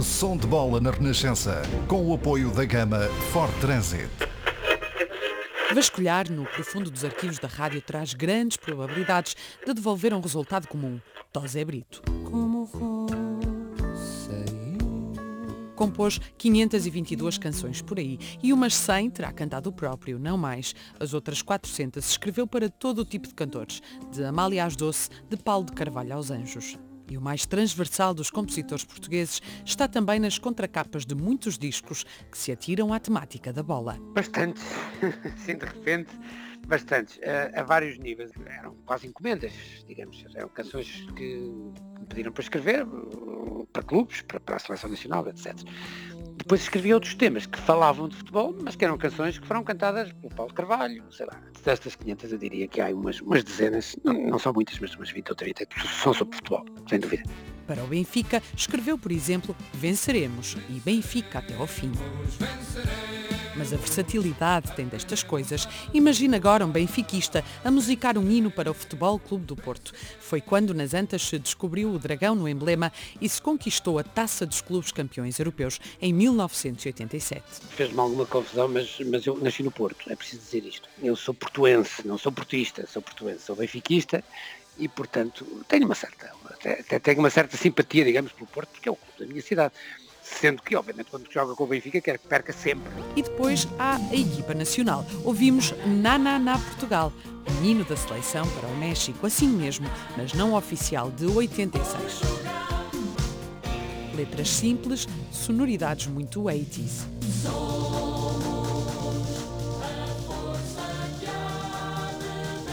Som de bola na Renascença, com o apoio da gama Ford Transit. Vasculhar no profundo dos arquivos da rádio traz grandes probabilidades de devolver um resultado comum. Tosé Brito. Como compôs 522 canções por aí e umas 100 terá cantado o próprio, não mais. As outras 400 escreveu para todo o tipo de cantores, de Amália às Doce, de Paulo de Carvalho aos Anjos. E o mais transversal dos compositores portugueses está também nas contracapas de muitos discos que se atiram à temática da bola. Bastante, sim, de repente, bastantes, a, a, vários níveis. Eram quase encomendas, digamos. Eram canções que pediram para escrever, para clubes, para, para a seleção nacional, etc. Depois escrevi outros temas que falavam de futebol, mas que eram canções que foram cantadas pelo Paulo Carvalho, sei lá. Destas 500 eu diria que há umas, umas dezenas, não, não são muitas, mas umas 20 ou 30 que são sobre futebol, sem dúvida. Para o Benfica, escreveu, por exemplo, Venceremos e Benfica até ao fim. Mas a versatilidade tem destas coisas. Imagina agora um benfiquista a musicar um hino para o Futebol Clube do Porto. Foi quando nas Antas se descobriu o dragão no emblema e se conquistou a Taça dos Clubes Campeões Europeus em 1987. Fez-me alguma confusão, mas, mas eu nasci no Porto, é preciso dizer isto. Eu sou portuense, não sou portista, sou portuense, sou benfiquista e, portanto, tenho uma certa, até, tenho uma certa simpatia, digamos, pelo Porto, porque é o clube da minha cidade sendo que, obviamente, quando joga com o Benfica, quer que perca sempre. E depois há a equipa nacional. Ouvimos Nana na Portugal, o hino da seleção para o México, assim mesmo, mas não oficial, de 86. Letras simples, sonoridades muito 80s.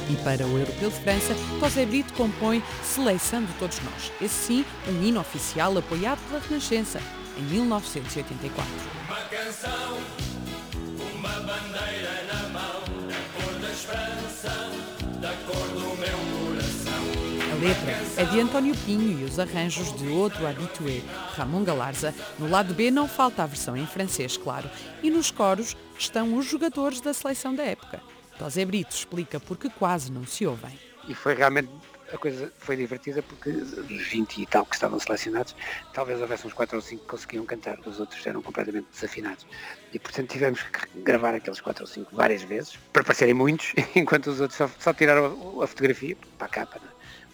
E para o Europeu de França, José Brito compõe Seleção de Todos Nós. Esse sim, um hino oficial apoiado pela Renascença em 1984. Uma canção, uma bandeira na mão, da cor da esperança, da cor do meu coração. A letra é de António Pinho e os arranjos de outro habitué, Ramon Galarza. No lado B não falta a versão em francês, claro. E nos coros estão os jogadores da seleção da época. Tosé Brito explica porque quase não se ouvem. E foi realmente a coisa foi divertida porque dos 20 e tal que estavam selecionados, talvez houvesse uns 4 ou 5 que conseguiam cantar, os outros eram completamente desafinados. E portanto tivemos que gravar aqueles 4 ou 5 várias vezes, para parecerem muitos, enquanto os outros só, só tiraram a, fotografia para a capa. Né?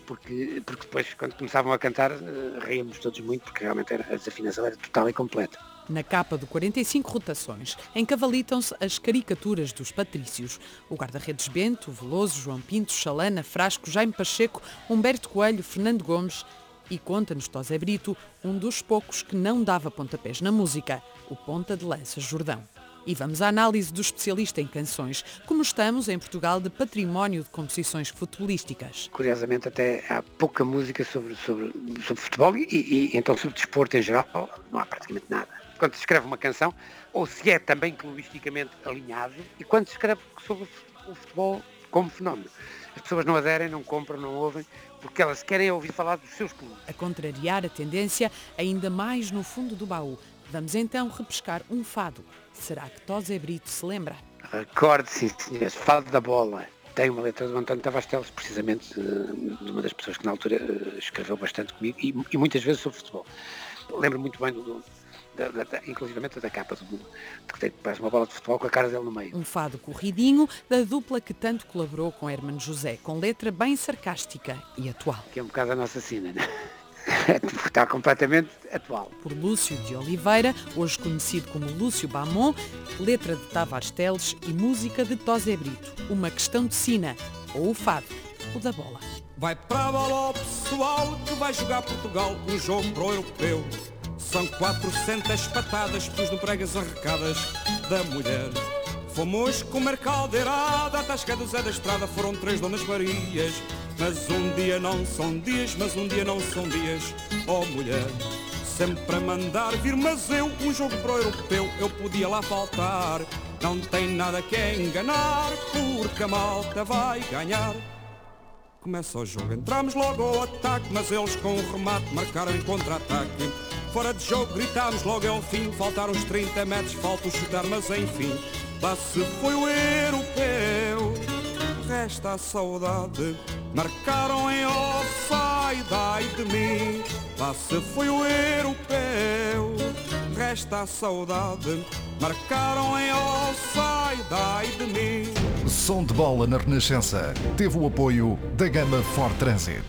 Porque, porque depois, quando começavam a cantar, eh, ríamos todos muito, porque realmente era, a desafinação era total e completa. Na capa do 45 rotações, encavalitam-se as caricaturas dos patrícios. O guarda-redes Bento, Veloso, João Pinto, Chalana, Frasco, Jaime Pacheco, Humberto Coelho, Fernando Gomes e conta-nos Tosé Brito, um dos poucos que não dava pontapés na música, o ponta de lança Jordão. E vamos à análise do especialista em canções, como estamos em Portugal de património de composições futebolísticas. Curiosamente até há pouca música sobre, sobre, sobre futebol e, e então sobre desporto em geral não há praticamente nada quando se escreve uma canção, ou se é também clubisticamente alinhado, e quando se escreve sobre o futebol como fenómeno. As pessoas não aderem, não compram, não ouvem, porque elas querem ouvir falar dos seus clubes. A contrariar a tendência, ainda mais no fundo do baú. Vamos então repescar um fado. Será que Tosé Brito se lembra? Recorde, sim senhores, fado da bola. Tem uma letra do António Tavares Teles, precisamente de uma das pessoas que na altura escreveu bastante comigo e, e muitas vezes sobre futebol. Lembro muito bem do, da, da, inclusivamente da capa do que tem parece uma bola de futebol com a cara dele no meio. Um fado corridinho da dupla que tanto colaborou com Hermano José, com letra bem sarcástica e atual. Que é um bocado a nossa cena, né? Está completamente atual. Por Lúcio de Oliveira, hoje conhecido como Lúcio Bamon, letra de Tavares Teles e música de Tosé Brito. Uma questão de sina, ou o fado, o da bola. Vai para a bola o pessoal que vai jogar Portugal um jogo pro europeu. São 400 patadas, pus no pregas arrecadas da mulher. Fomos comer caldeirada, a tasca do Zé da Estrada foram três donas Marias. Mas um dia não são dias, mas um dia não são dias, oh mulher. Sempre a mandar vir, mas eu, um jogo pro europeu, eu podia lá faltar. Não tem nada que enganar, porque a malta vai ganhar. Começa o jogo, entramos logo ao ataque, mas eles com o remate marcaram em contra-ataque. Fora de jogo gritámos logo ao fim Faltaram os 30 metros, falta o chutar Mas enfim, lá se foi o europeu Resta a saudade Marcaram em offside, ai de mim Lá se foi o europeu esta saudade marcaram em oh sai dai de mim. Som de bola na Renascença teve o apoio da gama Ford Transit.